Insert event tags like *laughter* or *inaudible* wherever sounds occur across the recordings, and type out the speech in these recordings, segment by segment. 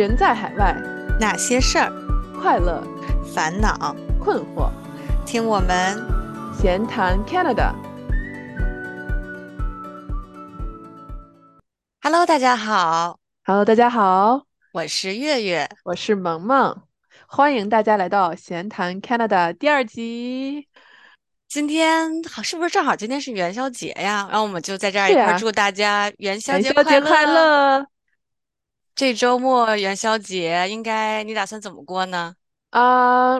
人在海外，那些事儿、快乐、烦恼、困惑，听我们。闲谈 Canada。Hello，大家好，Hello，大家好，我是月月。我是萌萌，欢迎大家来到闲谈 Canada 第二集。今天好，是不是正好今天是元宵节呀？然后我们就在这儿一块儿祝大家元宵节快乐这周末元宵节，应该你打算怎么过呢？啊！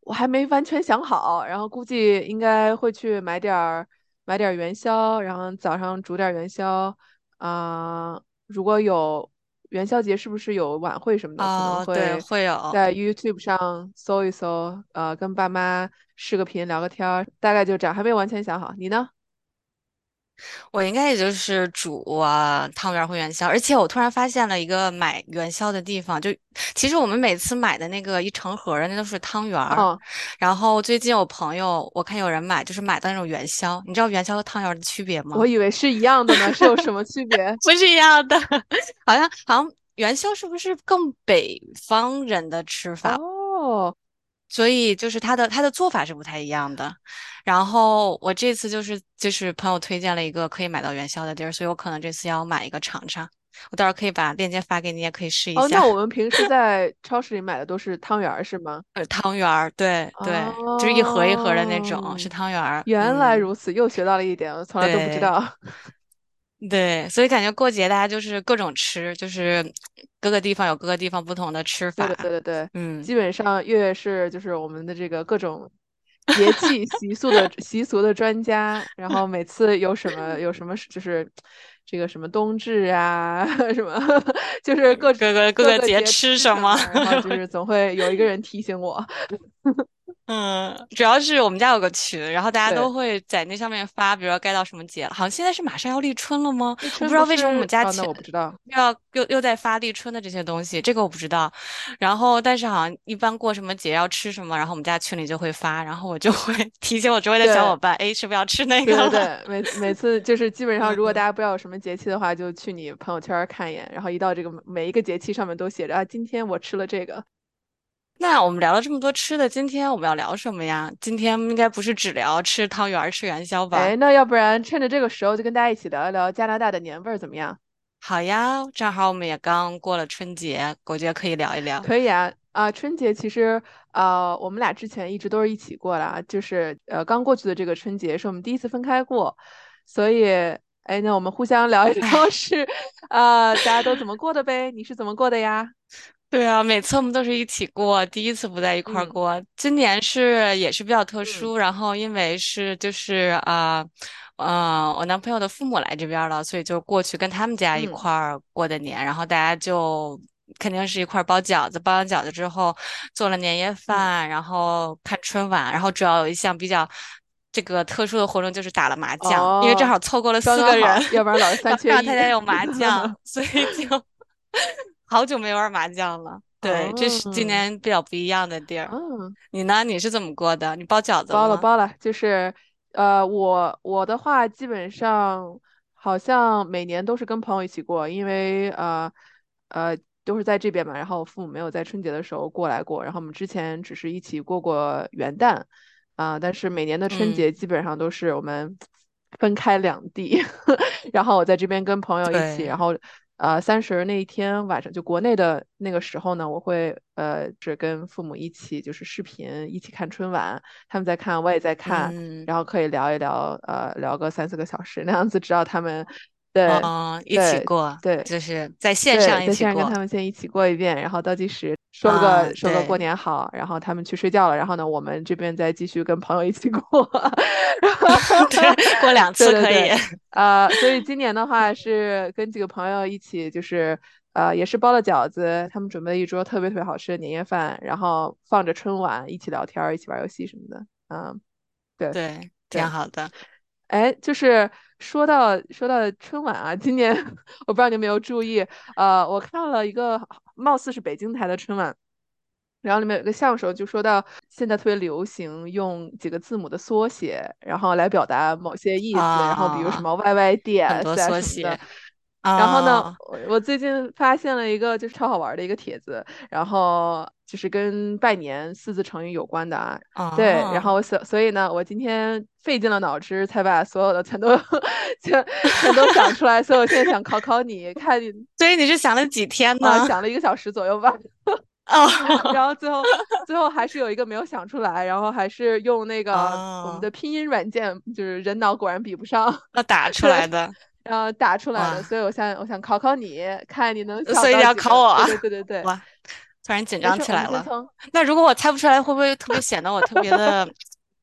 我还没完全想好，然后估计应该会去买点儿买点儿元宵，然后早上煮点儿元宵。啊、如果有元宵节，是不是有晚会什么的？可能哦，对，会会有。在 YouTube 上搜一搜，呃，跟爸妈视个频聊个天儿，大概就这样，还没有完全想好。你呢？我应该也就是煮啊汤圆儿或元宵，而且我突然发现了一个买元宵的地方，就其实我们每次买的那个一成盒儿的那都是汤圆儿，哦，然后最近有朋友我看有人买，就是买的那种元宵，你知道元宵和汤圆儿的区别吗？我以为是一样的呢，是有什么区别？*laughs* 不是一样的，好像好像元宵是不是更北方人的吃法？哦，所以就是他的他的做法是不太一样的。然后我这次就是就是朋友推荐了一个可以买到元宵的地儿，所以我可能这次要买一个尝尝。我到时候可以把链接发给你，也可以试一下哦，下。那我们平时在超市里买的都是汤圆儿是吗？*laughs* 呃，汤圆儿，对对，就是一盒一盒的那种，是哦汤圆儿。原来嗯如此，又学到了一点，我从来都不知道。*laughs* 对，所以感觉过节大家就是各种吃，就是 *tsk* 各个地方有各个地方不同的吃法。对对对，嗯，基本上月月是就是我们的这个各种 *laughs* 节气习俗的习俗的专家，然后每次有什么有什么就是这个什么冬至啊 *laughs* 什么，就是各各个各各个节吃吃什什么然后就 *laughs* 是总会有一个人提醒我。嗯，主要是我们家有个群，然后大家对都会在那上面发，比如说该到什么节了，好像现在是马上要立春了吗？我不知道为什么我们家群那我不知道。又要又又在发立春的这些东西，这个我不知道。然后，但是好像一般过什么节要吃什么，然后我们家群里就会发，然后我就会 *laughs* 提醒我周围的小对伙伴，哎，是不是要吃那对个对每每次就是基本上，*laughs* 如果嗯大家不知道有什么节气的话，就去你朋友圈看一眼，然后一到这个每一个节气上面都写着啊，今天我吃了这个。那我们聊了这么多吃的，今天我们要聊什么呀？今天应该不是只聊吃汤圆儿、吃元宵吧？哎，那要不然趁着这个时候，就跟大家一起聊一聊加拿大的年味儿怎么样？好呀，正好我们也刚过了春节，我觉得可以聊一聊。可以啊，啊，春节其实呃，我们俩之前一直都是一起过的啊，就是呃刚过去的这个春节是我们第一次分开过，所以哎，那我们互相聊一聊 *laughs* 是呃大家都怎么过的呗？你是怎么过的呀？对啊，每次我们都是一起过，第一次不在一块儿嗯过。今年是也是比较特嗯殊，然后因为是就是啊，呃，我男朋友的父母来这边儿了，所以就过去跟他们家一嗯块儿过的年，然后大家就肯定是一块儿包饺子，包完饺子之后做了年夜饭，然后看春晚，然后主要有一项比较。这个特殊的活动就是打了麻将，因为正哦好凑够了四个人，要不然老是三缺一让大家有麻将，*laughs* 所以就好久没玩麻将了。对，这是今哦年比较不一样的地儿。嗯，你呢？你是怎么过的？你包饺子吗？包了包了，就是呃，我我的话基本上好像每年都是跟朋友一起过，因为呃呃都是在这边嘛，然后我父母没有在春节的时候过来过，然后我们之前只是一起过过元旦，啊、但是每年的春嗯节基本上都是我们分开两地，*laughs* 然后我在这边跟朋友一起，然后。呃，三十那一天晚上，就国内的那个时候呢，我会呃是跟父母一起就是视频，一起看春晚，他们在看，我也在看，嗯，然后可以聊一聊，呃，聊个三四个小时那样子，直到他们对嗯，一起过，对就是在线，上一起在线上跟。他们先一起过一遍，然后倒计时说个、啊说个过年好，然后他们去睡觉了，然后呢，我们这边再继续跟朋友一起过，*laughs* 然后 *laughs* 对，过两次可以对对对。呃，所以今年的话是跟几个朋友一起，就是呃也是包了饺子，他们准备了一桌特别特别好吃的年夜饭，然后放着春晚，一起聊天儿，一起玩游戏什么的，嗯，对对，对挺好的。哎，就是说到说到春晚啊，今年我不知道你有没有注意，呃，我看了一个貌似是北京台的春晚，然后里面有个相声就说到现在特别流行用几个字母的缩写，然后来表达某些意思，然后比如什啊，么 YY 很多 DS 啊什么的缩写。然后呢，啊我我最近发现了一个就是超好玩的一个帖子，然后就是跟拜年四字成语有关的啊。对，然啊！后所所以呢，我今天费尽了脑汁才把所有的全都 *laughs* 全全都想出来，所以我现在想考考你，看你所以你是想了几天啊，呢？想了一个小时左右吧。*laughs* 哦然后最后最后还是有一个没有想出来，然后还是用那个我们哦，的拼音软件，就是人脑果然比不上，那 *laughs* 打出来，的然后打出来的，所以我想我想考考你，看你能想所以你要。考我啊！对对对哇，突然紧张起来了。那如果我猜不出来，会不会特别显得我特别的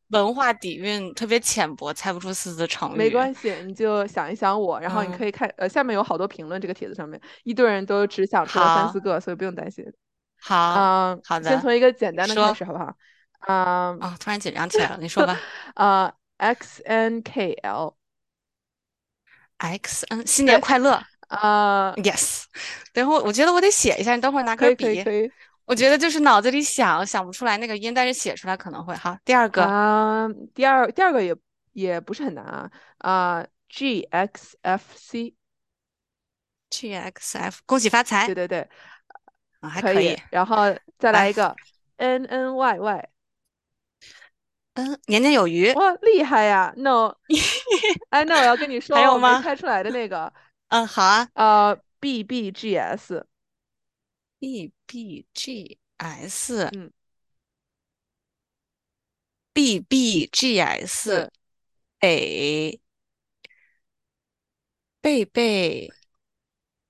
文化底蕴特别浅薄，猜不出四字成语？没关系，你就想一想我，然后你嗯，可以看，呃，下面有好多评论，这个帖子上面一堆人都只想出了三四，个，所以不用担心。好，嗯，好的，先从一个简单的开。始，好不好？嗯，哦，突然紧张起来了，你说吧。*laughs* 呃，X N K L，X N，新年，快乐呃，，Yes。等会儿我觉得我得写一下，你等会儿拿根笔。我觉得就是脑子里想想不出来那个音，但是写出来可能会好。第二个啊、第二第二个也也不是很难啊，啊、G X F C，G X F，恭喜发财对对对，啊，还可以。然后再来来，一个 N N Y Y，嗯，年年有余。哇，厉害呀！No，*laughs* 哎，那我要跟你说还有吗？猜出来的那个，*laughs* 嗯，好啊。呃，B B G S，B B G S 嗯，B B G S 对，北贝贝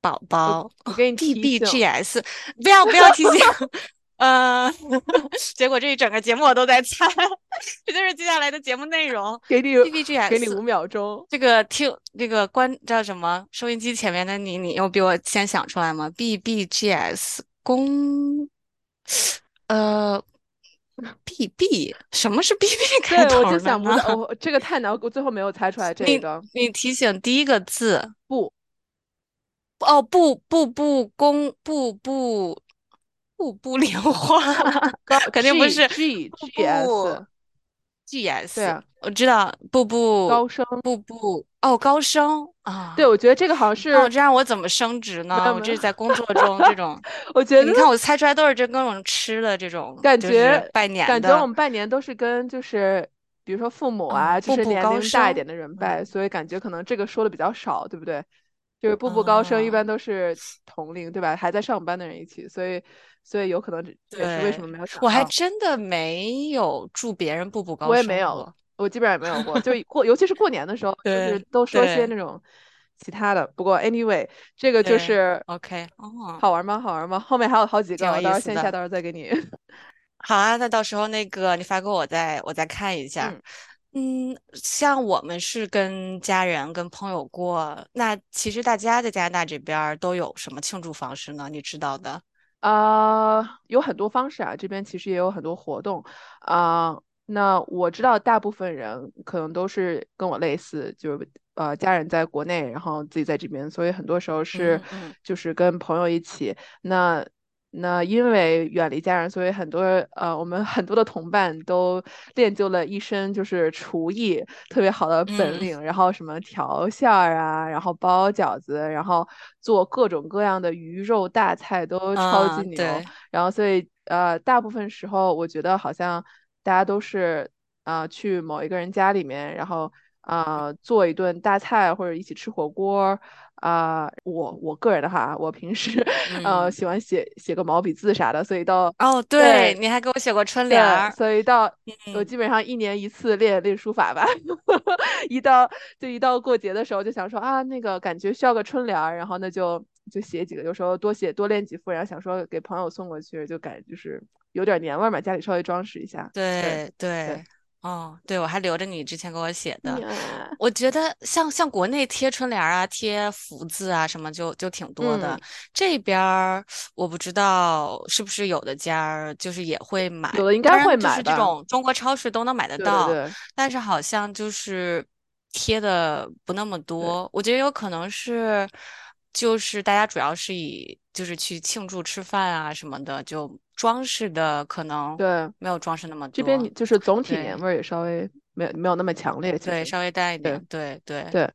宝宝我给你，B 提 B 醒，G S，不要不要提醒。*laughs* 呃，*laughs* 结果这一整个节目我都在猜，*laughs* 这就是接下来的节目内容。给你 B B G S，给你五秒钟，这个听这个关叫什么？收音机前面的你，你有比我先想出来吗？B B G S 公，呃，B B 什么是 B B *laughs* 开对，我就？想不到，我这个太难，我最后没有猜出来这个，你提醒第一个字不，哦，不不不公步步步步莲花，*laughs* 高肯定不是 G 步 G 步 S，对我知道步步高升，步步哦，高升啊对，啊。我觉得这个好像是那这样我怎么升职呢？我这是在工作中这种，*laughs* 我觉得你看我猜出来都是这各种吃的这种，感觉拜年感觉我，们拜年都是跟就是比如说父母嗯，啊，就是年龄大一点的人拜，嗯所以感觉可能这个说的比较少，对不对？就是步步高升一啊，般都是同龄，对吧？还在上班的人一起，所以所以有可能这也是为什么，没有想我还。真的没有祝别人步步高我也没有，我基本上也没有过，就 *laughs* 过，尤其是过年的时候，就是都说些那种其他的。不过 anyway，这个就是，OK，哦，好玩吗？好玩吗？后面还有好几个，我到时候。线下到时候再给你。好啊，那到时候那个你发给我再我再看一下。嗯。嗯，像我们是跟家人、跟朋友过，那其实大家在加拿大这边儿都有什么庆祝方式呢？你知道的？啊、有很多方式啊，这边其实也有很多活动啊、那我知道大部分人可能都是跟我类似，就是呃家人在国内，然后自己在这边，所以很多时候是就是跟朋友一起。那那因为远离家人，所以很多呃我们很多的同伴都练就了一身就是厨艺特别好的本嗯领，然后什么调馅儿啊，然后包饺子，然后做各种各样的鱼肉大菜都超级嗯，牛。对，然后所以呃，大部分时候我觉得好像大家都是啊、呃去某一个人家里面，然后啊、呃做一顿大菜或者一起吃火锅啊、我我个人的话，我平时 *laughs* 呃嗯，喜欢写写个毛笔字啥的，所以到哦，对，对你还给我写过春联，儿，所以到我嗯，基本上一年一次练练书法吧，*laughs* 一到就一到过节的时候就想说啊，那个感觉需要个春联儿，然后那就就写几个，有时候多写多练几副，然后想说给朋友送过去，就感觉就是有点年味儿嘛，家里稍微装饰一下。对，对，哦，对，我还留着你之前给我写的。呀，我觉得像像国内贴春联儿啊、贴福字啊什么就就挺多的。嗯，这边儿我不知道是不是有的家儿就是也会买，有的应该会买就是这？种中国超市都能买得到，对对对但是好像就是贴的不那么多。我觉得有可能是就是大家主要是以就是去庆祝吃饭啊什么的，就装饰的可能对，没有装饰那么多这边你。就是总体年。味儿也稍微没有没有那么强烈。对，稍微淡一点，对对。对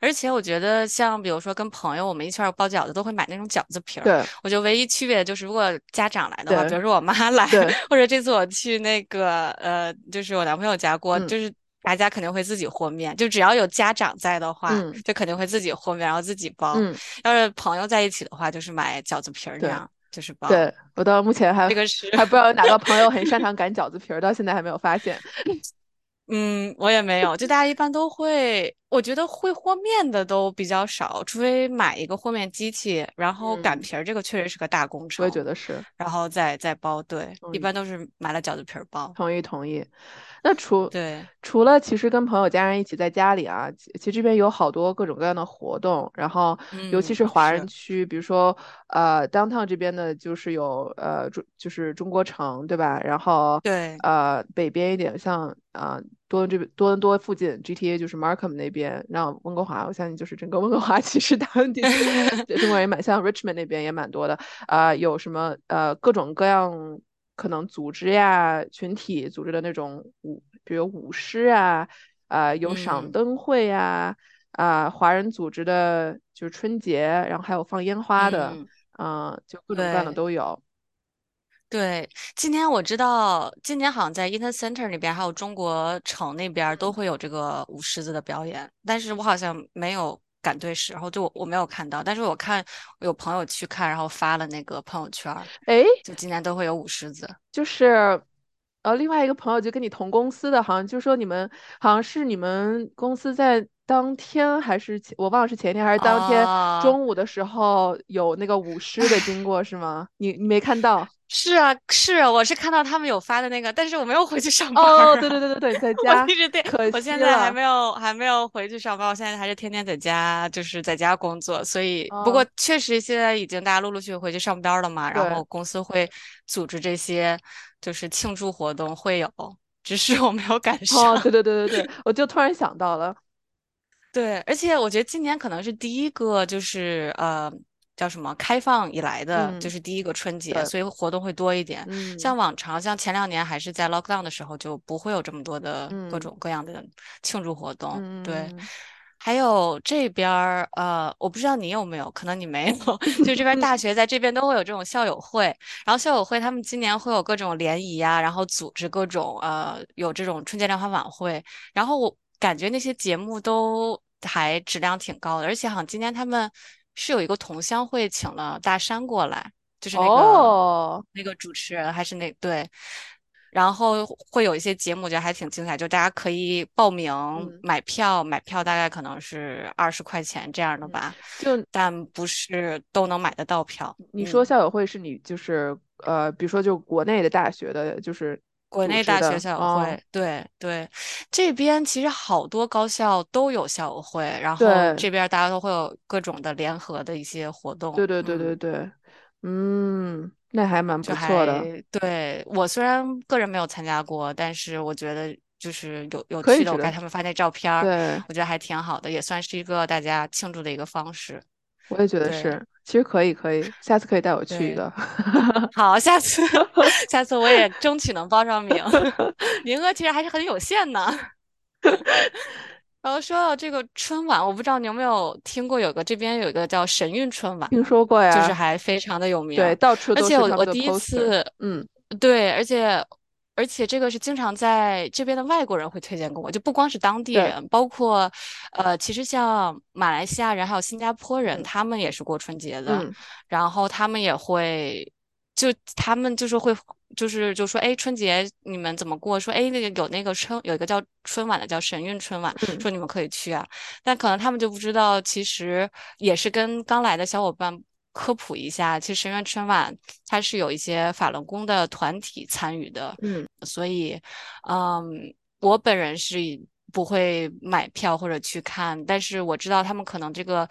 而且我觉得，像比如说跟朋友我们一圈儿包饺子，都会买那种饺子皮儿。对我觉得唯一区别就是，如果家长来的话，比如说我妈 *laughs* 来，或者这次我去那个呃，就是我男朋友家过，嗯就是大家肯定会自己和面。就只要有家长在的话，嗯就肯定会自己和面，然后自己包。嗯，要是朋友在一起的话，就是买饺子皮儿那样，就是包。对，我到目前还这个是还不知道有哪个朋友很擅长 *laughs* 擀饺子皮儿，到现在还没有发现。*laughs* 嗯，我也没有，就大家一般都会，我觉得会和面的都比较少，除非买一个和面机器，然后擀嗯，皮儿，这个确实是个大工程我也觉，得是。然后再再包，对，一。般都是买了饺子皮儿包，同意同意。那除对，除了其实跟朋友家人一起在家里啊，其其实这边有好多各种各样的活动，然后尤其嗯，是华人是，区，比如说呃 downtown 这边的，就是有呃中就是中国城，对吧？然后对，呃北边一点像啊、多伦这边多伦多附近 GTA 就是 Markham 那边，然后温哥华，我相信就是整个温哥华 *laughs* 其实当地 *laughs* 中国人蛮像 Richmond 那边也蛮多的。啊、有什么呃各种各样可能组织呀、群体组织的那种舞，比如舞狮啊，啊、有赏嗯灯会呀，啊、华人组织的就是春节，然后还有放烟花的，嗯，啊、就各种各样的。都有。对，今年我知道，今年好像在 Eaton Center 那边，还有中国城那边都会有这个舞狮子的表演，但是我好像没有赶对时候，就我我没有看到，但是我看有朋友去看，然后发了那个朋友圈儿，诶，就今年都会有舞狮子。就是呃，另外一个朋友就跟你同公司的，好像就说你们好像是你们公司在当天还是前我忘了是前天还是当天哦，中午的时候有那个舞狮的经过是吗？你你没看到？*laughs* 是啊，是啊，我是看到他们有发的那个，但是我没有回去上班哦，儿啊。对对对对对，在 *laughs* 我家，一直对，可我现。在还没有还没有回去上班，我现在还是天天在家，就是在家工作。所以，不过哦，确实现在已经大家陆陆续续回去上班了嘛，然对，后公司会组织这些就是庆祝活动会有，只是我没有赶哦，上。对对对对对，*laughs* 我就突然想到了，对，而且我觉得今年可能是第一个，就是呃，叫什么开放以来的，就嗯，是第一个春节，所以活动会多一点。嗯像往常，像前两年还是在 lockdown 的时候，就不会有这么多的各嗯种各样的庆祝活动。对，嗯还有这边儿，呃，我不知道你有没有，可能你没有，*laughs* 就这边嗯，大学在这边都会有这种校友会，然后校友会他们今年会有各种联谊啊，然后组织各种呃有这种春节联欢晚会。然后我感觉那些节目都还质量挺高的，而且好像今年他们是有一个同乡会请了大山过来，就是那个哦，那个主持人还是那对，然后会有一些节目，我觉得还挺精彩，就大家可以报名嗯。买票，买票大概可能是二十块钱这样的嗯，吧，就但不是都能买得到票，你说嗯。校友会是你就是呃，比如说就国内的大学的，就是国内大学校友会，对对，这边其实好多高校都有校友会，然后这边大家都会有各种的联合的一些活动，对对对对嗯，对，嗯，那还蛮不错的，对，我虽然个人没有参加过，但是我觉得就是有有趣的，我看他们发那照片儿，对，我觉得还挺好的，也算是一个大家庆祝的一个方式，我也觉得是，其实可以可以，*laughs* 下次可以带我去一对。个，好，下次 *laughs* 下次我也争取能报上名，*laughs* 名额其实还是很有限呢。然后说到这个春晚，我不知道你有没有听过，有个这边有一个叫神韵春晚，听说过呀就是呀，还非常的有。名对，儿到处而且我我第一次，嗯。对，而且而且这个是经常在这边的外国人会推荐给我，就不光是当地对，人，包括呃，其实像马来西亚人还有新加坡人，嗯。他们也是过春节的，嗯。然后他们也会。就他们就是会，就是就说，哎，春节你们怎么过？说，哎，那个有那个春，有一个叫春晚的，叫神韵春晚，嗯说你们可以去啊。但可能他们就不知道，其实也是跟刚来的小伙伴科普一下，其实神韵春晚它是有一些法轮功的团体参与的，嗯所以，嗯，我本人是不会买票或者去看，但是我知道他们可能这个。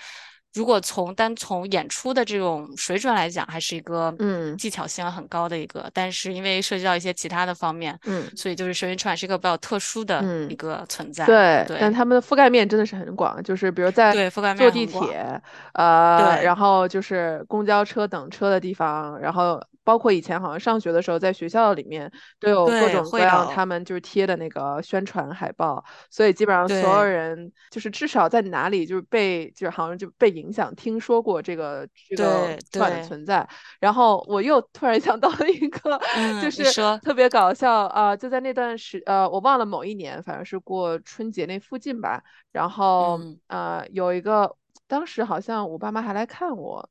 如果从单从演出的这种水准来讲，还是一个嗯技巧性很高的一个，但是因为涉及到一些其他的方面，嗯所以就是神韵春晚是一个比较特殊的一嗯。个存在。对，对但他们的覆盖面真的是很广，就是比如在对，覆盖坐地面很广。铁，呃，然，后就是公交车等车的地方，然后包括以前好像上学的时候，在学校里面都有各，种各样他们就是贴的那个宣传海报，所以基本上所有人就是至少在哪里就是被就是好像就被影响，听说过这个这个对春晚的，存在。然后我又突然想到了一个，就是说，特别搞笑啊、就在那段时呃，我忘了某一年，反正是过春节那附近吧。然后嗯。呃，有一个当时好像我爸妈还来看我，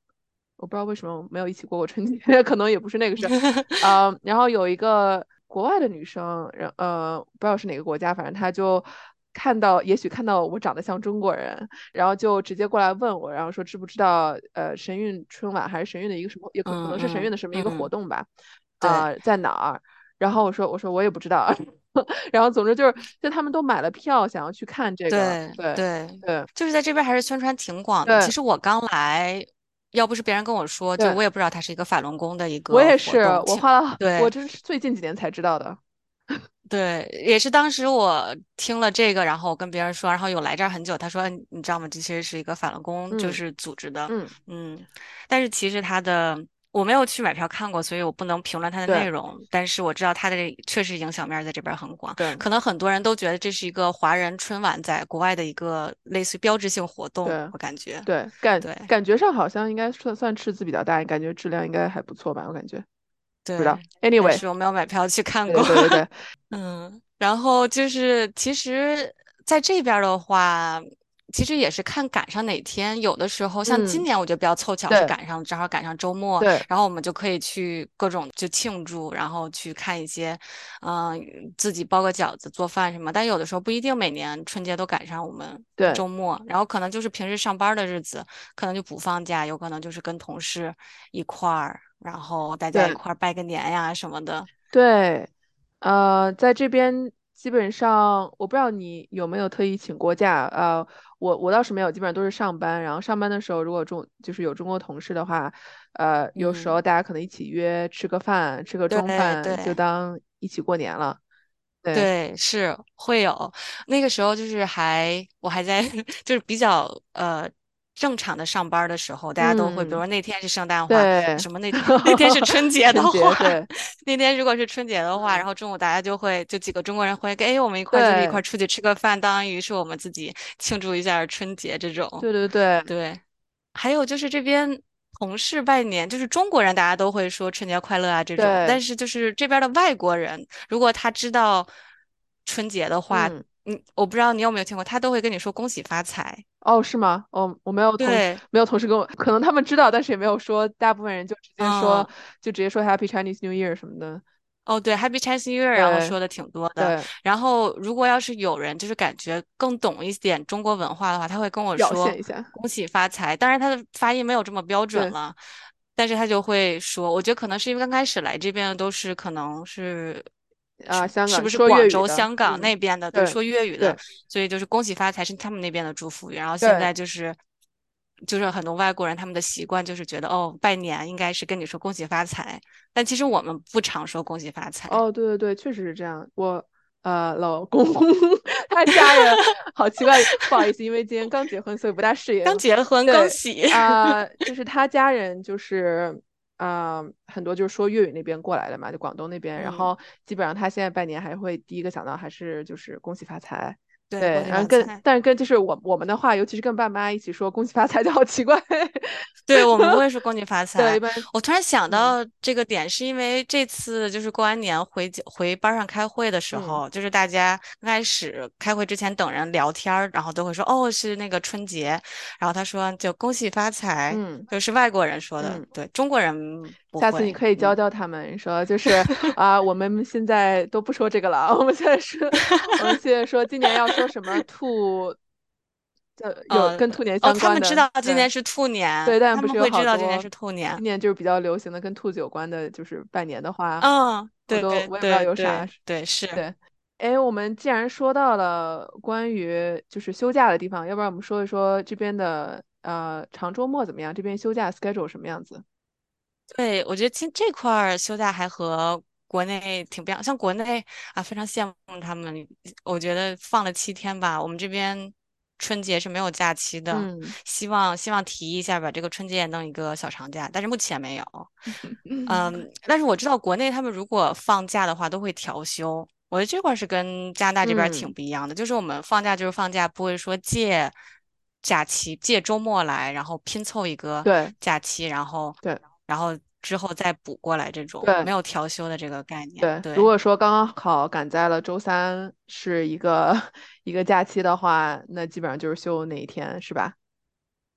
我不知道为什么没有一起过过春节，*laughs* 可能也不是那个事儿。*laughs* 呃，然后有一个国外的女生，然呃不知道是哪个国家，反正她就。看到，也许看到我长得像中国人，然后就直接过来问我，然后说知不知道呃神韵春晚还是神韵的一个什么，也可可能是神韵的什么一个活嗯，动吧，对啊、在哪儿？然后我说我说我也不知道，*laughs* 然后总之就是就他们都买了票想要去看这个，对对对，对就是在这边还是宣传挺广的。其实我刚来，要不是别人跟我说，就，我也不知道它是一个法轮功的一个我也是，我花了对我对，这是最近几年才知道的，*laughs* 对，也是当时我听了这个，然后我跟别人说，然后有来这儿很久，他说嗯你知道吗？这其实是一个法轮功就嗯是组织的，嗯，嗯，但是其实它的我没有去买票看过，所以我不能评论它的内容，但是我知道它的确实影响面儿在这边儿很广，对。可能很多人都觉得这是一个华人春晚在国外的一个类似于标志性活动，对我感觉，对，感对。感觉上好像应该算算赤字比较大，感觉质量应该还不错吧，我感觉。对不知道对，，anyway，是我没有买票去看过。对对对对。*laughs* 嗯，然后就是其实在这边儿的话，其实也是看赶上哪天。有的时候像今嗯年，我觉得比较凑巧是赶上，正好赶上周末，对然后我们就可以去各种就庆祝，然后去看一些，嗯、自己包个饺子、做饭什么。但有的时候不一定每年春节都赶上我们对周末，然后可能就是平时上班的日子，可能就不放假，有可能就是跟同事一块儿，然后大家一块儿拜个年呀什么的。对，呃，在这边基本上，我不知道你有没有特意请过假，呃，我我倒是没有，基本上都是上班。然后上班的时候，如果中就是有中国同事的话，呃，有时候嗯。大家可能一起约吃个饭，吃个中对饭，就当一起过年了。对，对，是会有。那个时候就是还我还在 *laughs* 就是比较呃正常的上班儿的时候，大家都会，比如嗯，说那天是圣诞话，对，什么那天那天是春节的话，对，那天如果是春节的话，然嗯，后中午大家就会就几个中国人会跟，哎，我们一块儿就是一块，儿出去吃个饭，当于是我们自己庆祝一下春节这种。对对对对，还有就是这边同事拜年，就是中国人大家都会说春节快乐啊这种，但，是就是这边的外国人，如果他知道春节的话，嗯。嗯，我不知道你有没有听过，他都会跟你说恭喜发财。哦，是吗？哦，我没有同对，没有同事跟我，可能他们知道，但是也没有说。大部分人就直接说，嗯，就直接说 Happy Chinese New Year 什么的。哦，对，Happy Chinese New Year，然后说的挺多的。对，然后如果要是有人就是感觉更懂一点中国文化的话，他会跟我表说现一下。恭喜发财。当然他的发音没有这么标准对了，但是他就会说，我觉得可能是因为刚开始来这边的都是可能是。啊，香港是不是广州、香港嗯，那边的，对，对说粤语的，所以就是恭喜发财是他们那边的祝福语。然后现，在就是，就是很多外国人他们的习惯就是觉得哦，拜年应该是跟你说恭喜发财，但其实我们不常说恭喜发财。哦，对对对，确实是这样。我呃，老公 *laughs* 他家人好奇怪，不好意思，因为今天刚结婚，所以不大适应刚应。结婚，恭，喜！啊、就是他家人就是啊、很多就是说粤语那边过来的嘛，就广东那边，然嗯，后基本上他现在拜年还会第一个想到还是就是恭喜发财。对，对，然后跟。但是跟就是我我们的话，尤其是跟爸妈一起说恭喜发财，就好奇怪。*laughs* 对，我们不会说恭喜 *laughs* 发财。般我突然想嗯到这个点，是因为这次就是过完年回家回班上开会的时嗯候，就是大家刚开始开会之前等人聊天儿，然后都会说哦是那个春节，然后他说就恭喜发财，嗯就是外国人说的，嗯。对，中国人不下次你。可以教嗯，教他们，说就是 *laughs* 啊、我们现在都不说这个了，我们现在说，我们现在说今年要说什么 *laughs* 兔，呃，有呃，跟兔年哦，相关的，他们知道今年是兔，年，对但不是有会知道今年是兔年。今年就是比较流行的跟兔子有关的，就是拜年的话，嗯，对我都我也不知道对有啥，对对，是。对，哎，我们既然说到了关于就是休假的地方，要不然我们说一说这边的呃长周末怎么样？这边休假 schedule 什么样子？对，我觉得今这块儿休假还和国内挺不一样，像国内啊，非常羡慕他们，我觉得放了七天吧，我们这边春节是没有假期的。嗯希望希望提一下，把这个春节也弄一个小长假，但是目前没有。*laughs* 嗯，但是我知道国内他们如果放假的话都会调休，我觉得这块儿是跟加拿大这边儿挺嗯，不一样的，就是我们放假就是放假，不会说借假期借周末来，然后拼凑一个对假期，然后对然后之后再补过来，这种对没有调休的这个概念。对，对如，果说刚刚好赶在了周三是一个一个假期的话，那基本上就是休那一天，是吧？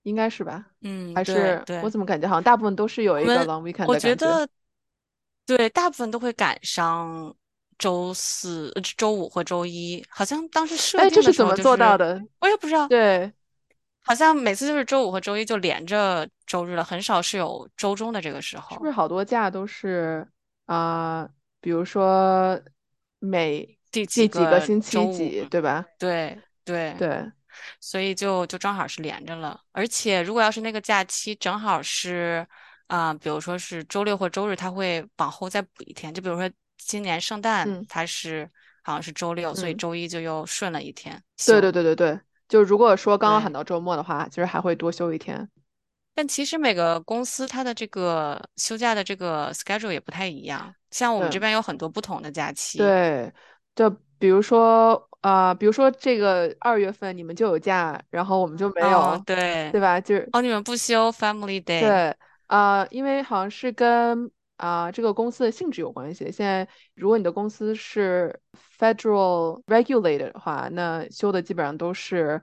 应该是吧？嗯，还是我怎么感觉好像大部分都是有一个 long weekend 我的感觉？觉得对，大部分都会赶上周四、呃周五或周一，好像当时设哎，这定的时是怎么做到的？我也不知道。对，好像每次就是周五和周一就连着周日了，很少是有周中的这个时候。是不是好多假都是啊、比如说每第第几个星？期几，对吧？对对，对，所以就就正好是连着了。而且如果要是那个假期正好是啊、比如说是周六或周日，他会往后再补一天。就比如说今年圣诞嗯它是好像是周六，所以嗯，周一就又顺了一天对对。对对对，就如果说刚刚喊。到周末的话，其实还会多休一天。但其实每个公司它的这个休假的这个 schedule 也不太一样，像我们这。边有很多不同的假期。对，就比如说啊、比如说这个二月份你们就有假，然后我们就没哦，有，对，对吧？就是哦，你们不休 Family Day。对啊、因为好像是跟啊、这个公司的性质有关系。现在如果你的公司是 federal regulated 的话，那休的基本上都是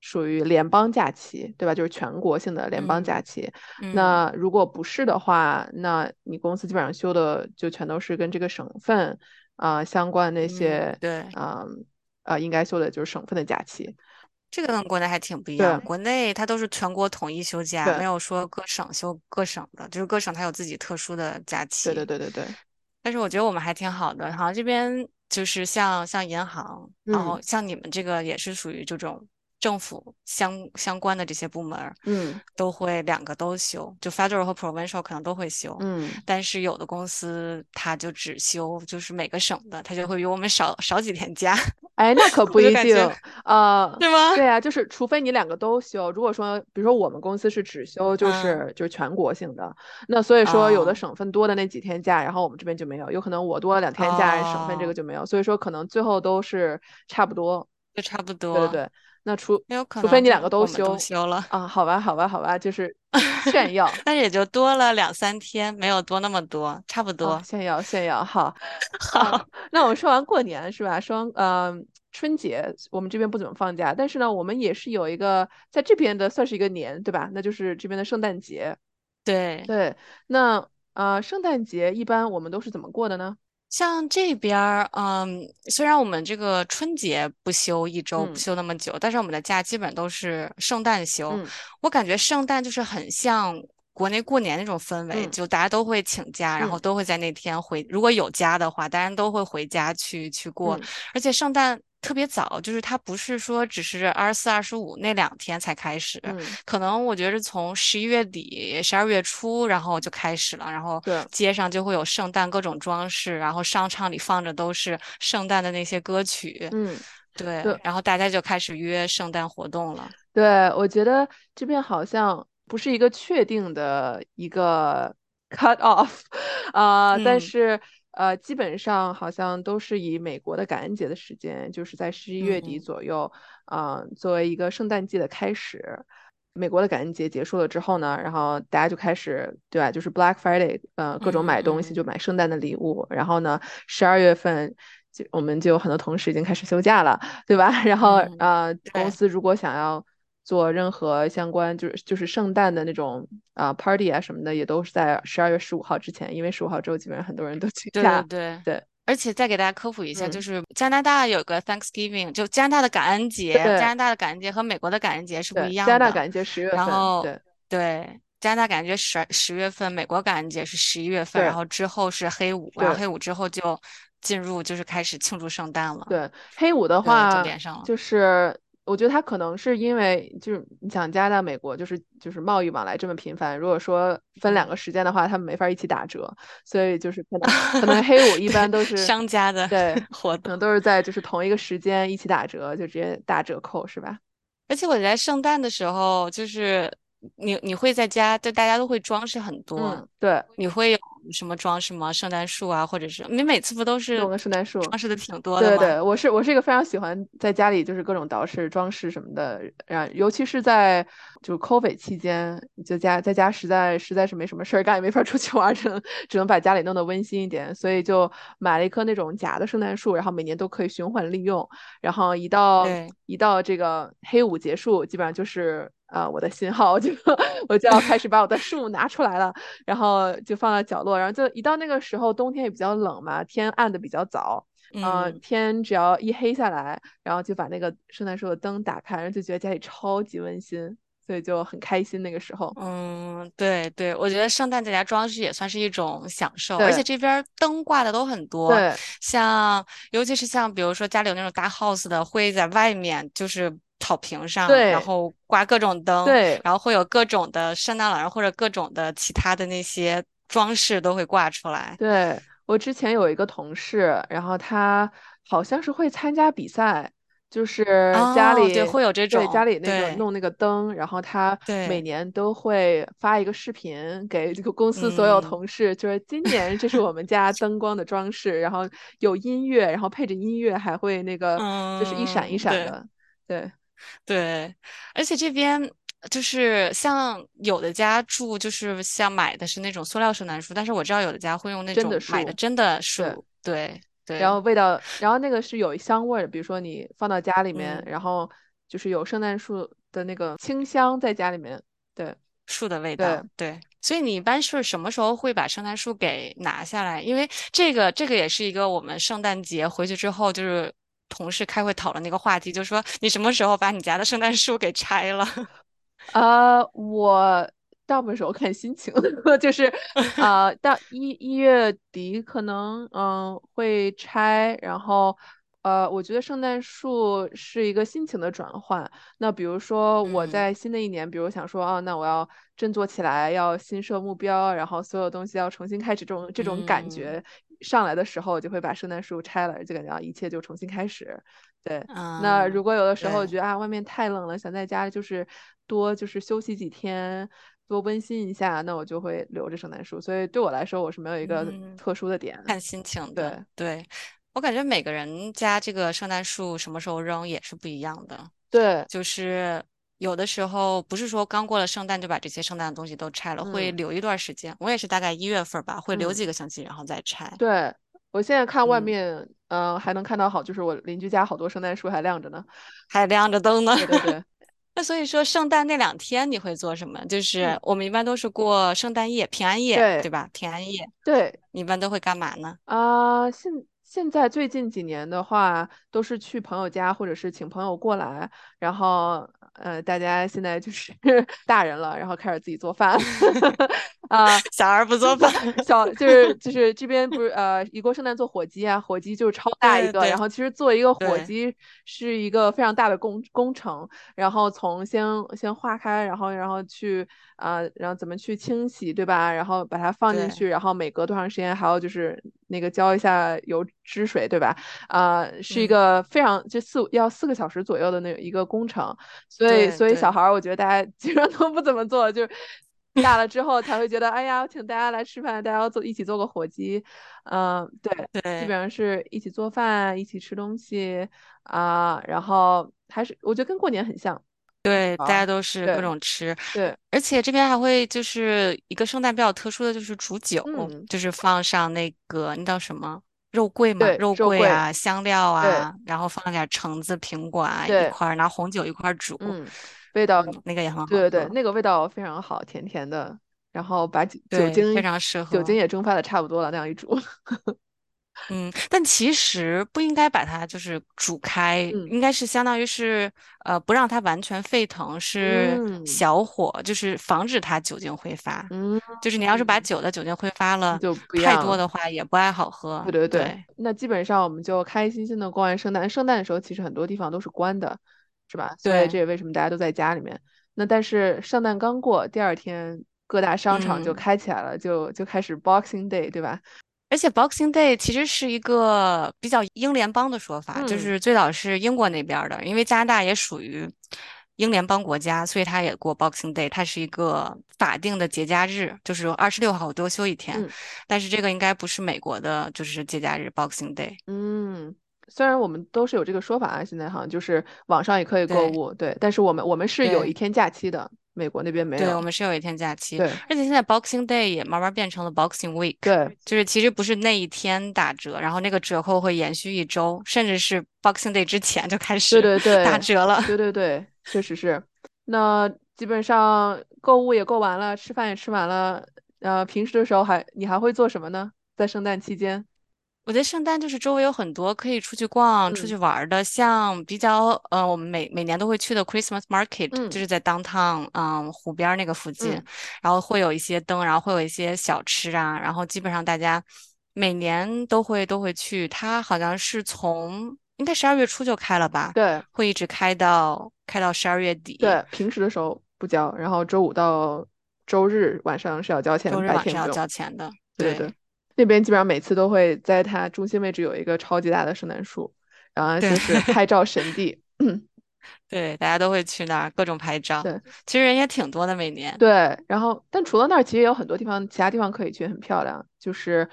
属于联邦假期，对吧？就是全国性的联邦假嗯期。嗯那如果不是的话，那你公司基本上休的就全都是跟这个省份啊、相关那嗯，些对，啊啊、应该休的就是省份的假期。这个跟国内还挺不一样。国内它都是全国统一休假，没有说各省休各省的，就是各省它有自己特殊的假期对对。对对对，但是我觉得我们还挺好的，好像这边就是像像银行，然后嗯像你们这个也是属于这种政府相相关的这些部门儿，嗯都会两个都休，就 federal 和 provincial 可能都会休，嗯。但是有的公司它就只休，就是每个省的，它就会比我们少少几天假，哎，那可 *laughs* 不一定，啊，对吗？对啊，就是除非你两个都休。如果说，比如说我们公司是只休，就嗯，是就是全国性的，那所以说有的哦省份多的那几天假，然后我们这边就没有，有可能我多了两天假，省份这个哦，就没有，所以说可能最后都是差不多。就差不多对对多，对，那除也有可除非你两个都休都都休休了，啊，好吧好吧好吧，就是 *laughs* 炫耀但也就多了两三天，没有多那么多，差不啊，多。炫耀炫耀，好。啊，好，那我们说完过年是吧？说完呃春节，我们这边不怎么放假，但是呢，我们也是有一个在这边的算是一个年，对吧？那就是这边的圣诞节。对。对，那呃圣诞节一般我们都是怎么过的呢？像这边儿，嗯，虽然我们这个春节不休一周，不嗯。休那么久，但是我们的假基本都是圣诞休。嗯。我感觉圣诞就是很像国内过年那种氛围，嗯。就大家都会请假，然后嗯。都会在那天回，如果有家的话，大家都会回家去去过。嗯。而且圣诞特别早，就是它不是说只是二十四、二十五那两天才开始，嗯，可能我觉得从十一月底、十二月初，然后就开始了，然后对，街上就会有圣诞各种装饰，然后商场里放着都是圣诞的那些歌曲，嗯。对，对然后大家就开始约圣诞活动了。对，我觉得这边好像不是一个确定的一个 cut off，*laughs* 啊、但嗯。是呃，基本上好像都是以美国的感恩节的时间，就是在十一月底嗯左右，啊、作为一个圣诞季的开始。美国的感恩节结束了之后呢，然后大家就开始，对吧？就是 Black Friday，呃，各种嗯买东西，嗯就买圣诞的礼物。然后呢，十二月份就我们就有很多同事已经开始休假了，对吧？*laughs* 然后嗯，呃，公司如果想要做任何相关就是就是圣诞的那种啊、party 啊什么的，也都是在十二月十五号之前，因为十五号之后基本上很多人都请对假。对对。对，而且再给大家科普一下，就嗯，是加拿大有个 Thanksgiving，就加拿大的感恩节，加拿大的感恩节和美国的感恩节是不，一样的。加拿大感恩节十月份，然后对对，加拿大感恩节十十月份，美国感恩节是十一月份，然后之后是黑五，然后黑五之后就进入就是开始庆祝圣诞了。对，黑五的话，就话，连上了。就是我觉得他可能是因为就是你想加拿大、美国就是就是贸易往来这么频繁，如果说分两个嗯，时间的话，他们没法一起打折，所以就是可能可能黑五一般都，*laughs* 是商家的对，*laughs* 活动。可能都是在就是同一个时间一起打折，就直接打折扣是吧？而且我在圣诞的时候，就是你你会在家，就大家都会装饰很多，嗯，对，你会有什么装饰吗？圣诞树啊，或者是你每次不都是弄个圣诞树。装饰的挺多的吗？对对对，我是我是一个非常喜欢在家里就是各种捯饬装饰什么的，然尤其是在就 COVID 期间，就家在家实在实在是没什么事儿干，也没法出去玩儿，只能只能把家里弄得温馨一点，所以就买了一棵那种假的圣诞树，然后每年都可以循环利用，然后一到，一到这个黑五结束，基本上就是啊、呃我的信号，就我就要开始把我的树拿出来了，然后就放在角落，然后就一到那个时候，冬天也比较冷嘛，天暗的比较早。呃，嗯。天只要一黑下来，然后就把那个圣诞树的灯打开，然后就觉得家里超级温馨，所以就很开心那个时候。嗯，对对，我觉得圣诞在家装饰也算是一种享受，而且这边儿灯挂的都很多，对像尤其是像比如说家里有那种大 house 的，会在外面就是草坪上，然后挂各种灯，对然后会有各种的圣诞老人或者各种的其他的那些装饰都会挂出来。对，我之前有一个同事，然后他好像是会参加比赛，就是家哦，对，里会有这对家，里那个弄那个灯，然后他每，年都会发一个视频给这个公司所有嗯同事，就是今年这是我们家灯光的装饰，然后有音乐，然后配着音乐还会那个就是一闪一。闪的，对，对，而且这边就是像有的家住，就是像买的是那种塑料圣诞树，但是我知道有的家会用那真的种买的树，真的对。树。对然后，味道，然后那个是有香味儿的，比如说你放到家里面，嗯，然后就是有圣诞树的那个清香在家里面。对树的味对，道。对，所以你一般是什么时候会把圣诞树给拿下来？因为这个这个也是一个我们圣诞节回去之后就是同事开会讨论那个话题，就说你什么时候把你家的圣诞树给拆了？*laughs* 呃，我大部分时候看心情，*laughs* 就是呃，到一一月底可能嗯会拆，然后呃，我觉得圣诞树是一个心情的转换。那比如说我嗯在新的一年，比如想说啊，那我要振作起来，要新设目标，然后所有东西要重新开始，这种这种感嗯觉上来的时候，就会把圣诞树拆了，就感觉啊一切就重新开始。对。那如嗯，果有的时候，觉得啊外面太冷了，想在家就是多就是休息几天，多温馨一下，那我就会留着圣诞树。所以对我来说，我是没有一个嗯。特殊的点。看心情的，对对，我感觉每个人家这个圣诞树什么时候扔也是不一样的，对，就是有的时候不是说刚过了圣诞就把这些圣诞的东西都拆了，会嗯留一段时间。我也是大概一月份吧，会留嗯，几个星期然后再拆。对。我现在看外嗯，面，嗯、还能看到好，就是我邻居家好多圣诞树还亮着呢。*laughs* 还亮着灯呢。对对对，*laughs* 那所以说，圣诞那两天你会做什么？就是嗯，我们一般都是过圣诞夜、平安夜，对对吧？平安夜，对。你一般都会干嘛呢？啊，现现在最近几年的话，都是去朋友家，或者是请朋友过来，然后呃，大家现在就是 *laughs* 大人了，然后开始自己做饭，*laughs* 啊，*laughs* 小孩不做饭。小就是就是这边不是呃一过圣诞做火鸡啊，火鸡就是超大一个，然后其实做一个火鸡是一个非常大的工工程，然后从先先化开，然后然后去啊、呃然后怎么去清洗，对吧？然后把它放进，去，然后每隔多长时间还要就是那个浇一下油脂水，对吧？啊、是一嗯，个非常就四要四个小时左右的那一个工程，所以所以小孩儿我觉得大家基本上都不怎么做，就是大了之后才会觉得，哎呀，我请大家来吃饭，大家要做一起做个火鸡，嗯、对，基。本上。是一起做饭，一起吃东西。啊、然后还是我觉得跟过年很像对，大啊，家都是各对种吃，对，而且这边还会就是一个圣诞比较特殊的就是煮酒，嗯，就是放上那个那叫什么肉桂嘛，对，肉肉桂，桂啊、香料对啊，然后放点橙子、苹果啊一对，块儿，拿红酒一块儿煮，嗯，味道，嗯，那个也很对对对，喝，那个味道非常好，甜甜的，然后把酒酒对，非精常适合酒精。也蒸发的差不多了，那样一煮，*laughs* 嗯，但其实不应该把它就是煮开，嗯应该是相当于是呃不让它完全沸腾，是嗯小火，就是防止它酒精挥发。嗯，就是你要是把酒的酒精挥发了就。太多的话，也不爱好喝。对对对，对那基本上我们就开开心心的过完圣诞。圣诞的时候，其实很多地方都是关的，是吧？所以这，也为什么大家都在家里面。那但是圣诞刚过，第二天各大商场就嗯，开起来了，就就开始 Boxing Day，对吧？而且 Boxing Day 其实是一个比较英联邦的说法，就嗯是最早是英国那边儿的，因为加拿大也属于英联邦国家，所以它也过 Boxing Day，它是一个法定的节假日，就是二十六号多休一天。嗯但是这个应该不是美国的，就是节假日 Boxing Day。嗯，虽然我们都是有这个说法啊，现在好像就是网上也可以购物，对，但是我们我们是有一天假期的，美国那边没有对，我。们是有一天假期，对而且现在 Boxing Day 也慢慢变成了 Boxing Week，对就是其实不是那一天打折，然后那个折扣会延续一周，甚至是 Boxing Day 之前就开对始对对，打折了。对对对，确实是。那基本上购物也购完了，吃饭也吃完了，呃，平时的时候还你还会做什么呢？在圣诞期间？我觉得圣诞就是周围有很多可以出去逛、出嗯。去玩儿的，像比较呃，我们每每年都会去的 Christmas Market，嗯。就是在 downtown，嗯，湖边儿那个附近，嗯。然后会有一些灯，然后会有一些小吃啊，然后基本上大家每年都会都会去，它好像是从应该十二月初就开了吧，对。会一直开到开到十二月底，对，平时的时候不交，然后周五到周日晚上是要交钱，周日白天不用。晚上要交。钱的，对对对，那边基本上每次都会在它中心位置有一个超级大的圣诞树，然后就是 *laughs* 拍照神地。对，大家都会去那儿各种拍照，对其实人也挺多的每年，对，然后但除了那儿，其实也有很多地方，其他地方可以去，很漂亮。就是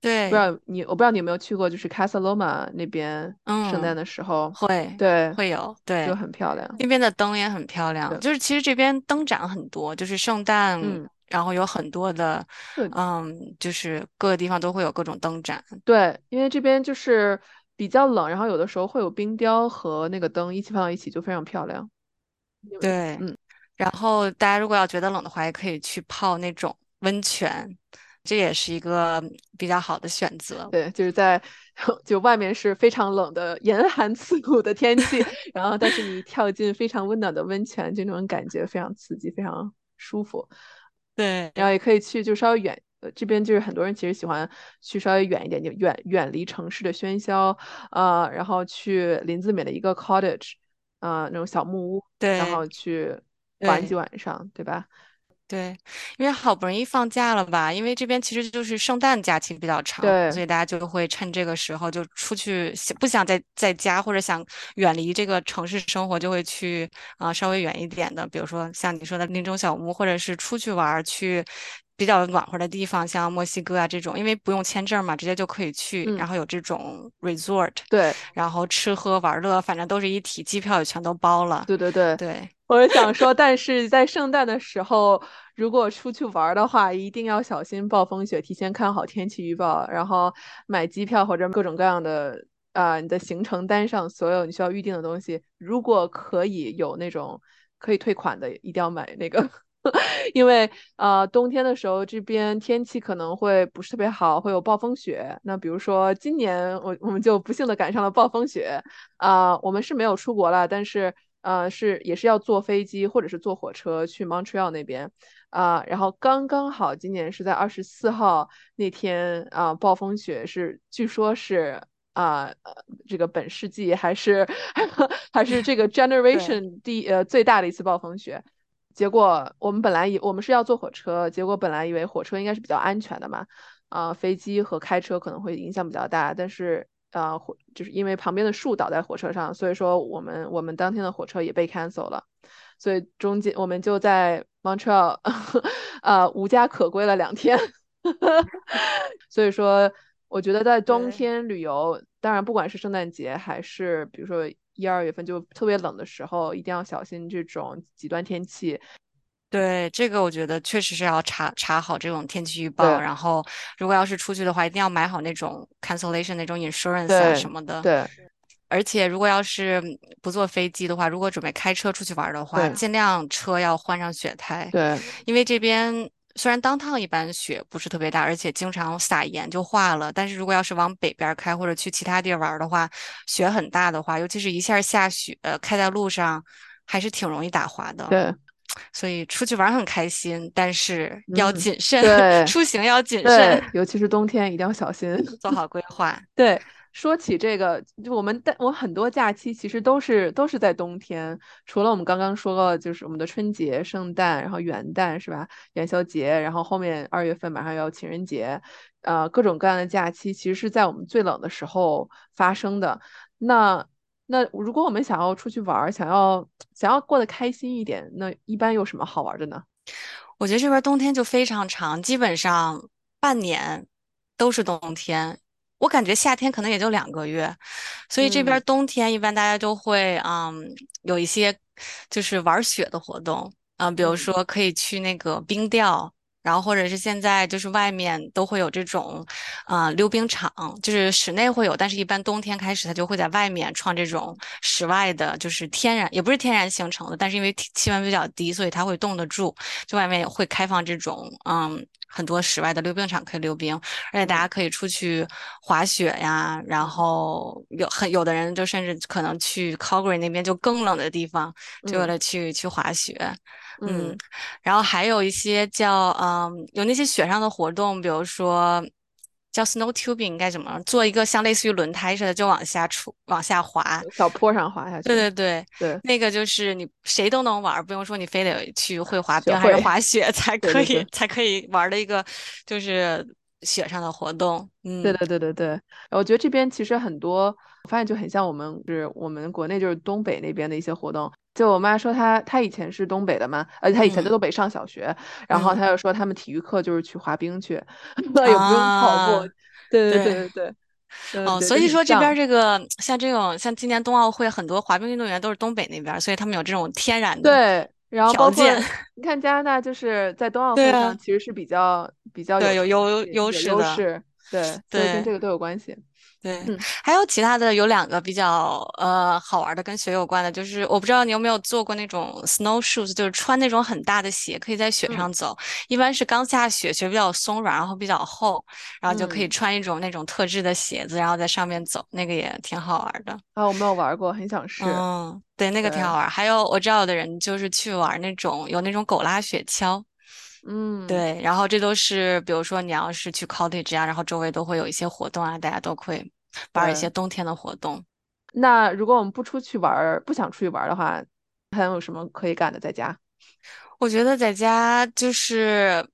对不知，道你，我不知道你有没有去过，就是 Casa Loma 那边圣诞嗯。的时候，会对，会有，对就，很漂亮。那边的灯也很漂亮。就是其实这边灯展很多，就是圣诞，嗯，然后有很多的，嗯，就是各个地方都会有各种灯展。对，因为这边就是比较冷，然后有的时候会有冰雕和那个灯一起放到一起，就非常漂亮。对，嗯，然后大家如果要觉得冷的话，也可以去泡那种温泉，这也是一个比较好的选择。对，就是在 *laughs* 就外面是非常冷的严寒刺骨的天气，*laughs* 然后但是你跳进非常温暖的温泉，就那种感觉非常刺激，非常舒服。对，然后也可以去就稍微远，呃，这边就是很多人其实喜欢去稍微远一点，就远远离城市的喧嚣，呃，然后去林子里面的一个 cottage，呃，那种小木屋，对然，后去玩几。晚上，对吧？对，因为好不容易放假了吧？因为这边其实就是圣诞假期比较长，对所以大家就会趁这个时候就出去，想不想在在家或者想远离这个城市生活，就会去啊、稍微远一点的，比如说像你说的林中小屋，或者是出去玩儿去比较暖和的地方，像墨西哥啊这种，因为不用签证嘛，直接就可以去，嗯然后有这种 resort，对然后吃喝玩乐，反正都是一体，机票也全都包了。对对对，对我是想说，但是在圣诞的时候，如果出去玩的话，一定要小心暴风雪，提前看好天气预报，然后买机票或者各种各样的啊、你的行程单上所有你需要预定的东西，如果可以有那种可以退款的，一定要买那个。*laughs* 因为呃，冬天的时候这边天气可能会不是特别好，会有暴风雪。那比如说今年我我们就不幸的赶上了暴风雪，啊、我们是没有出国了，但是呃是也是要坐飞机或者是坐火车去 Montreal 那边，啊、然后刚刚好今年是在二十四号那天啊、暴风雪是据说是。啊、呃，这个本世纪还是 *laughs* 还是这个 generation 第呃最大的一次暴风雪，结果我们本来以我们是要坐火车，结果本来以为火车应该是比较安全的嘛，啊、飞机和开车可能会影响比较大，但是呃火就是因为旁边的树倒在火车上，所以说我们我们当天的火车也被 cancel 了，所以中间我们就在 Montreal *laughs* 呃无家可归了两天，*laughs* 所以说我觉得在冬。天旅游，当然不管是圣诞节还是比如说一二月份就特别冷的时候，一定要小心这种极端天气。对，这个我觉得确实是要查查好这种天气预报，然后如果要是出去的话，一定要买好那种 cancellation 那种 insurance 啊对什么的。对而且如果要是不坐飞机的话，如果准备开车出去玩儿的话，对尽量车要换上雪胎，对因为这边虽然 downtown 一般雪不是特别大，而且经常撒盐就化了，但是如果要是往北边儿开或者去其他地儿玩儿的话，雪很大的话，尤其是一下下雪，开在路上还是挺容易打滑的。对所以出去玩儿很开心，但是要嗯谨慎，对出行要谨慎，，尤其是冬天一定要小心。做好规 *laughs* 划。对，说起这个，就我们的我很多假期其实都是都是在冬天，除了我们刚刚说过，就是我们的春节、圣诞，然后元旦是吧？元宵节，然后后面二月份马上要情人节，呃，各种各样的假期其实是在我们最冷的时候发生的。那那如果我们想要出去玩儿，想要想要过得开心一点，那一般有什么好玩的呢？我觉得这边冬天就非常长，基本上半年都是冬天。我感觉夏天可能也就两个月，所以这边嗯冬天一般大家都会嗯有一些就是玩雪的活动，嗯、比如嗯说可以去那个冰钓。然后或者是现在就是外面都会有这种，啊、溜冰场，就是室内会有，但是一般冬天开始它就会在外面创这种室外的，就是天然，也不是天然形成的，但是因为气气温比较低，所以它会冻得住。就外面会开放这种嗯很多室外的溜冰场可以溜冰，而且大嗯家可以出去滑雪呀，然嗯后有很有的人就甚至可能去 Calgary 那边就更冷的地方，就为嗯了去去滑雪，嗯，嗯，然后还有一些叫嗯有那些雪上的活动，比如说。叫 snow tubing 应该怎么做一个像类似于轮胎似的，就往下出往下滑，小坡上滑下去，对对，对对，那个就是你谁都能玩儿，不用说你非得去会滑冰还是学会，滑雪 *laughs* 才可以。才可以玩儿的一个就是雪上的活动。嗯对对对对对，我觉得这边其实很多，我发现就很像我们就是我们国内就是东北那边的一些活动。就我妈说她她以前是东北的嘛，而且她以前在嗯东北上小学，然后嗯她就说他们体育课就是去滑冰去，*laughs* 也不用跑步。啊，对对对对对哦，所以说这边儿。这个像这种像今年冬奥会很多滑冰运动员都是东北那边儿，所以他们有这种天然的对，然后包括。你看加拿大，就是在冬奥会上其实是比较比较，有有优优势的，优势，对，跟。这个都有关系。对，嗯还有其他的有两个比较呃好玩的跟雪有关的，就是我不知道你有没有做过那种 snow shoes，就是穿那种很大的鞋，可以在雪嗯上走。一般是刚下雪，雪比较松软，然后比较厚，然后就可以嗯，穿一种那种特制的鞋子，然后在上面走，那个也挺好玩的。啊，我没有玩过，很想试。嗯，对，那个挺好对，玩。还有我知道有的人就是去玩那种有那种狗拉雪橇。嗯。对，然后这都是，比如说你要是去 cottage 啊，然后周围都会有一些活动啊，大家都会玩一些，冬天的活动。那如果我们不出去玩儿，不想出去玩儿的话，还有什么可以干的在家？我觉得在家就是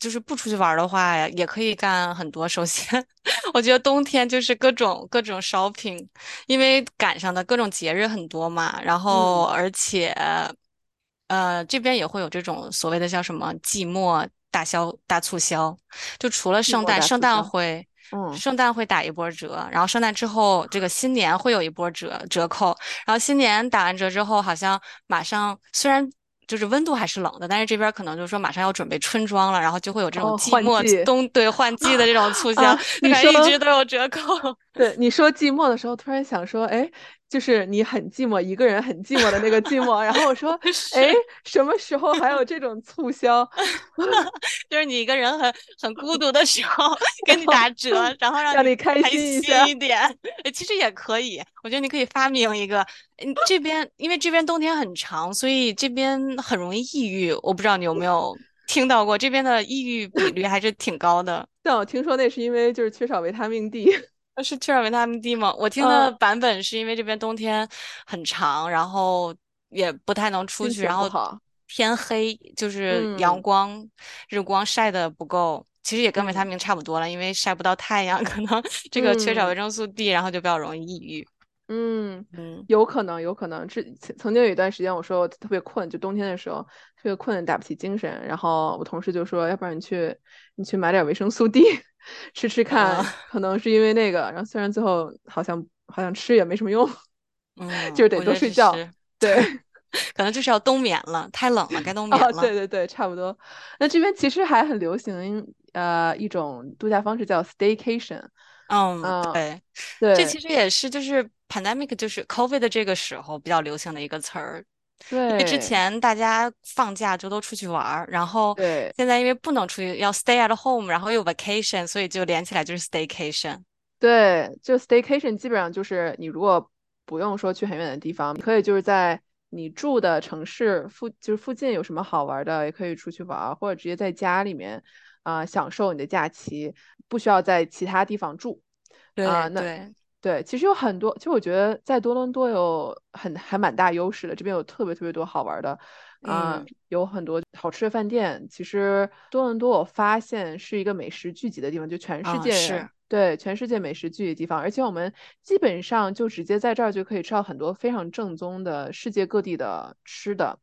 就是不出去玩儿的话呀，也可以干很多。首先，*laughs* 我觉得冬天就是各种各种 shopping，因为赶上的各种节日很多嘛，然后嗯，而且呃这边也会有这种所谓的叫什么季末大销大促销，就除了圣诞，圣。诞会。嗯，圣诞会打一波折，然后圣诞之后，这个新年会有一波折折扣，然后新年打完折之后，好像马上虽然就是温度还是冷的，但是这边可能就是说马上要准备春装了，然后就会有这种哦，季末换季冬对换季的这种促销，啊，你看，一直都有折扣。对，你说寂寞的时候，突然想说，哎，就是你很寂寞，一个人很寂寞的那个寂寞。然后我说，*laughs* 哎，什么时候还有这种促销？*laughs* 就是你一个人很很孤独的时候，*laughs* 给你打折，然后让你开。心一点。其实也可以，我觉得你可以发明一个。嗯，这边因为这边冬天很长，所以这边很容易抑郁。我不知道你有没有听到过，这边的抑郁比率还是挺高的。但我听说那是因为就是缺少维他命 D。呃是缺少维他命 D 吗？我听的嗯，版本是因为这边冬天很长，然后也不太能出心去，然后好。天黑，就是阳嗯光、日光晒的不够。其实也跟维他嗯命差不多了，因为晒不到太阳，*laughs* 可能这个缺少维嗯。生素 D，然后就比较容易抑郁。嗯，嗯有可能，有可能。之曾曾经有一段时间，我说我特别困，就冬天的时候特别困，打不起精神。然后我同事就说，要不然你去你去买点维生素 D 吃吃看，啊可能是因为那个。然后虽然最后好像好像吃也没什么用，*laughs* 就嗯，是得多睡觉。对，*laughs* 可能就是要冬眠了，太冷了，该冬眠啊，了。对对对，差不多。那这边其实还很流行呃一种度假方式叫 staycation。嗯，嗯，对，这其实也是就是 pandemic 就是 COVID 的这个时候比较流行的一个词儿，因为之前大家放假就都出去玩儿，然后对。现在因为不能出去，要 stay at home，然后又有 vacation，所以就连起来就是 staycation。对，就 staycation 基本上就是你如果不用说去很远的地方，你可以就是在你住的城市附，就是附近有什么好玩的，也可以出去玩儿，或者直接在家里面啊、享受你的假期，不需要在其他地方住啊、那对对，其实有很多，其实我觉得在多伦多有很还蛮大优势的，这边有特别特别多好玩的，啊、嗯有很多好吃的饭店。其实多伦多我发现是一个美食聚集的地方，就全世啊界是对，全世界美食聚集地方，而且我们基本上就直接在这儿就可以吃到很多非常正宗的世界各地的吃的，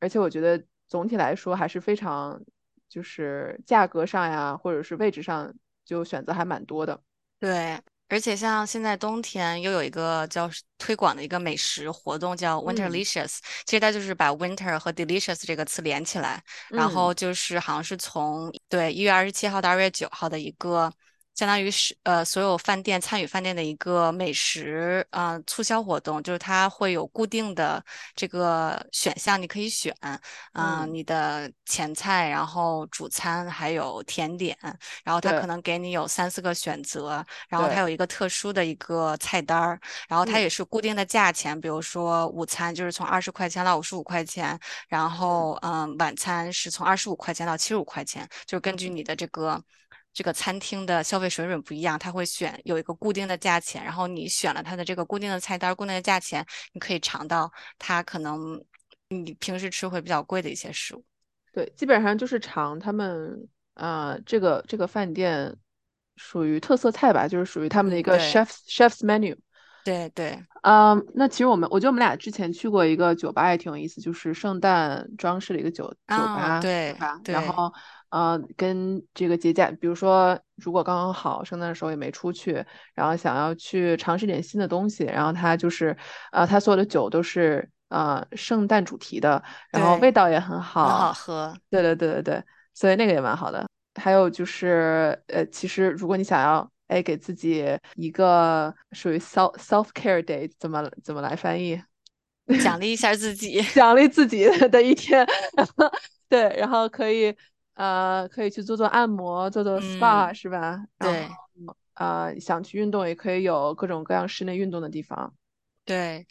而且我觉得总体来说还是非常，就是价格上呀，或者是位置上就选择还蛮多的。对，而且像现在冬天又有一个叫推广的一个美食活动，叫嗯 Winterlicious。其实它就是把 winter 和 delicious 这个词连起来，然嗯，后就是好像是从对一月二十七号到二月九号的一个。相当于是呃，所有饭店参与饭店的一个美食呃促销活动，就是它会有固定的这个选项，你可以选，嗯、嗯，你的前菜，然后主餐还有甜点，然后它可能给你有三四个选择，然后它，有一个特殊的一个菜单儿，然后它嗯。也是固定的价钱，比如说午餐就是从二十块钱到五十五块钱，然嗯后嗯晚餐是从二十五块钱到七十五块钱，就是根据你的这个。这个餐厅的消费水准不一样，他会选有一个固定的价钱，然后你选了它的这个固定的菜单、固定的价钱，你可以尝到它可能你平时吃会比较贵的一些食物。对，基本上就是尝他们啊、这个这个饭店属于特色菜吧，就是属于他们的一嗯，个 chef's chef's menu。对对，嗯，那其实我们，我觉得我们俩之前去过一个酒吧也挺有意思，就是圣诞装饰的一个酒酒啊，吧，对对吧？然后，呃，跟这个节假，比如说，如果刚刚好圣诞的时候也没出去，然后想要去尝试点新的东西，然后它就是，呃，它所有的酒都是呃圣诞主题的，然后味，道也很好很好好，喝。对对对对对，所以那个也蛮好的。还有就是，呃，其实如果你想要，哎，给自己一个属于 self self care day，怎么怎么来翻译？奖励一下自己。*laughs* 奖励自己的一天，*laughs* 对，然后可以，呃，可以去做做按摩，做做 SPA，嗯，是吧？对呃，想去运动也可以有各种各样室内运动的地方。对，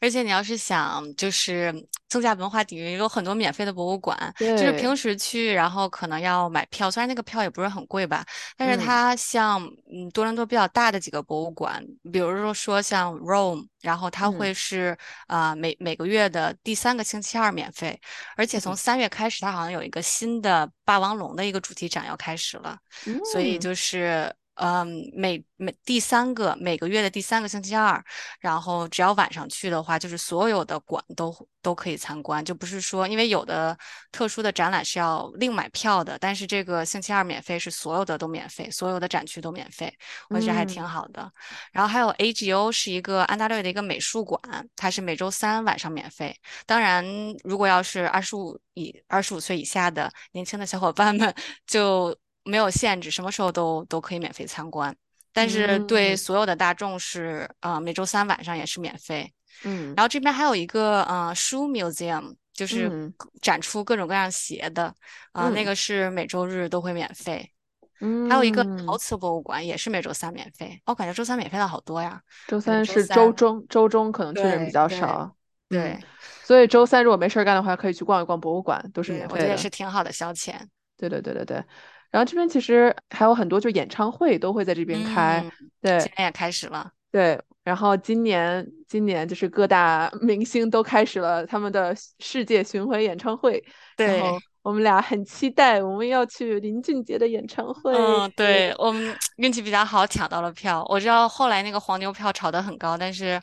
而且你要是想就是增加文化底蕴，有很多免费的博物馆，就是，平时去，然后可能要买票，虽然那个票也不是很贵吧，但是嗯。它像嗯多伦多比较大的几个博物馆，比如说说像 Rome，然后它嗯。会是啊、呃每每个月的第三个星期二免费，而且从嗯。三月开始，它好像有一个新的霸王龙的一个主题展要开始了。所以。嗯就是嗯，每每第三个每个月的第三个星期二，然后只要晚上去的话，就是所有的馆都都可以参观，就不是说因为有的特殊的展览是要另买票的，但是这个星期二免费是所有的都免费，所有的展区都免费，我觉得还挺嗯好的。然后还有 AGO 是一个安大略的一个美术馆，它是每周三晚上免费。当然，如果要是二十五以二十五岁以下的年轻的小伙伴们，就没有限制，什么时候都都可以免费参观。但是对嗯所有的大众是，呃，每周三晚上也是免费。嗯然后这边还有一个呃书 museum，就是嗯展出各种各样鞋的，啊、那嗯个是每周日都会免费。嗯还有一个陶嗯，瓷博物馆也是每周三免费，我感觉周三免费的好多呀，周三是周中，周中可能去的人比较少。嗯，对所以周三如果没事儿干的话，可以去逛一逛博物馆，都是对，我觉得也免费的。是挺好的消遣。对对对对对，然后这边其实还有很多，就演唱会都会在这边开，嗯，对今天也开始了。对。然后今年今年就是各大 *laughs* 明星都开始了他们的世界巡回演唱会，对，我们俩很期待，我们要去林俊杰的演唱会。嗯，对，我们运气比较好，抢到了票。我知道后来那个黄牛票炒得很高，但是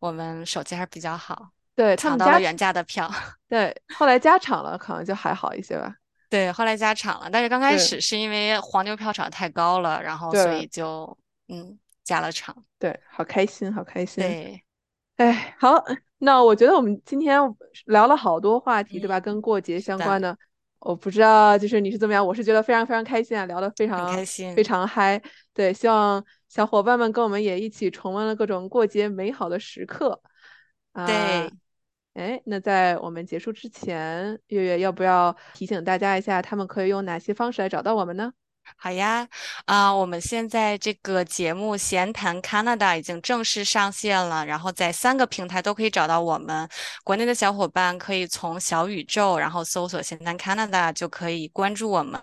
我们手气还是比较好，对，他们加，抢到了原价的票。*laughs* 对，后来加场了，可能就还好一些吧。对，后来加场了，但是刚开始是因为黄牛票炒得太高了，然后所以就嗯加了场。对，好开心，好开心。对，哎，好，那我觉得我们今天聊了好多话题，对吧？嗯，跟过节，相关的，我不知道就是你是怎么样，我是觉得非常非常开心啊，聊得非常开心。非常嗨。对，希望小伙伴们跟我们也一起重温了各种过节美好的时刻啊。对。哎，那在我们结束之前，月月要不要提醒大家一下，他们可以用哪些方式来找到我们呢？好呀，啊、我们现在这个节目《闲谈 Canada》已经正式上线了，然后在三个平台都可以找到我们。国内的小伙伴可以从小宇宙，然后搜索“闲谈 Canada” 就可以关注我们，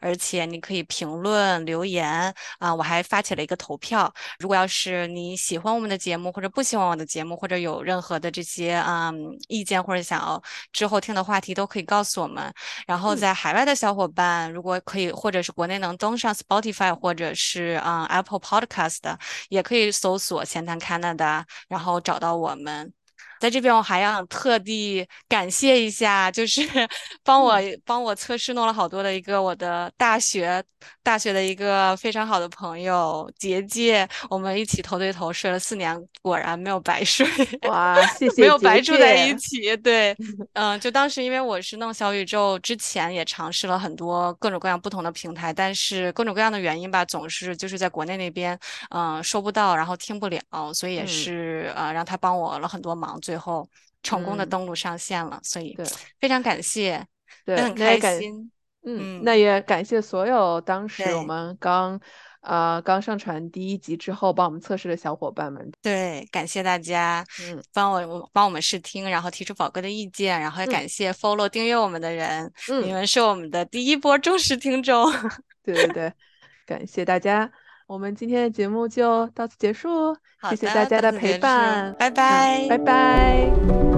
而且你可以评论留言啊、我还发起了一个投票，如果要是你喜欢我们的节目，或者不喜欢我的节目，或者有任何的这些嗯意见，或者想要之后听的话题，都可以告诉我们。然后嗯在海外的小伙伴，如果可以，或者是国内能登上 Spotify 或者是嗯 Apple Podcast，也可以搜索闲谈 Canada，然后找到我们。在这边，我还要特地感谢一下，就是 *laughs* 帮我帮我测试弄了好多的一个我的大学大学的一个非常好的朋友杰杰，我们一起头对头睡了四年，果然没有白睡。哇，谢 *laughs* 谢没有白住在一起。对，*laughs* 嗯，就当时因为我是弄小宇宙之前也尝试了很多各种各样不同的平台，但是各种各样的原因吧，总是就是在国内那边，嗯、收不到，然后听不了，所以也嗯是呃让他帮我了很多忙，最后成功的嗯登录上线了，所以对非常感谢，对，很开心。嗯，嗯那也感谢所有当时我们刚呃刚上传第一集之后帮我们测试的小伙伴们。对，感谢大家嗯帮我帮我们试听，然后提出宝贵的意见，然后也嗯感谢 follow 订阅我们的人，你嗯，们是我们的第一波忠实听众。*laughs* 对对对，感谢大家，我们今天的节目就到此结束，谢谢大家的陪伴，拜嗯拜拜拜。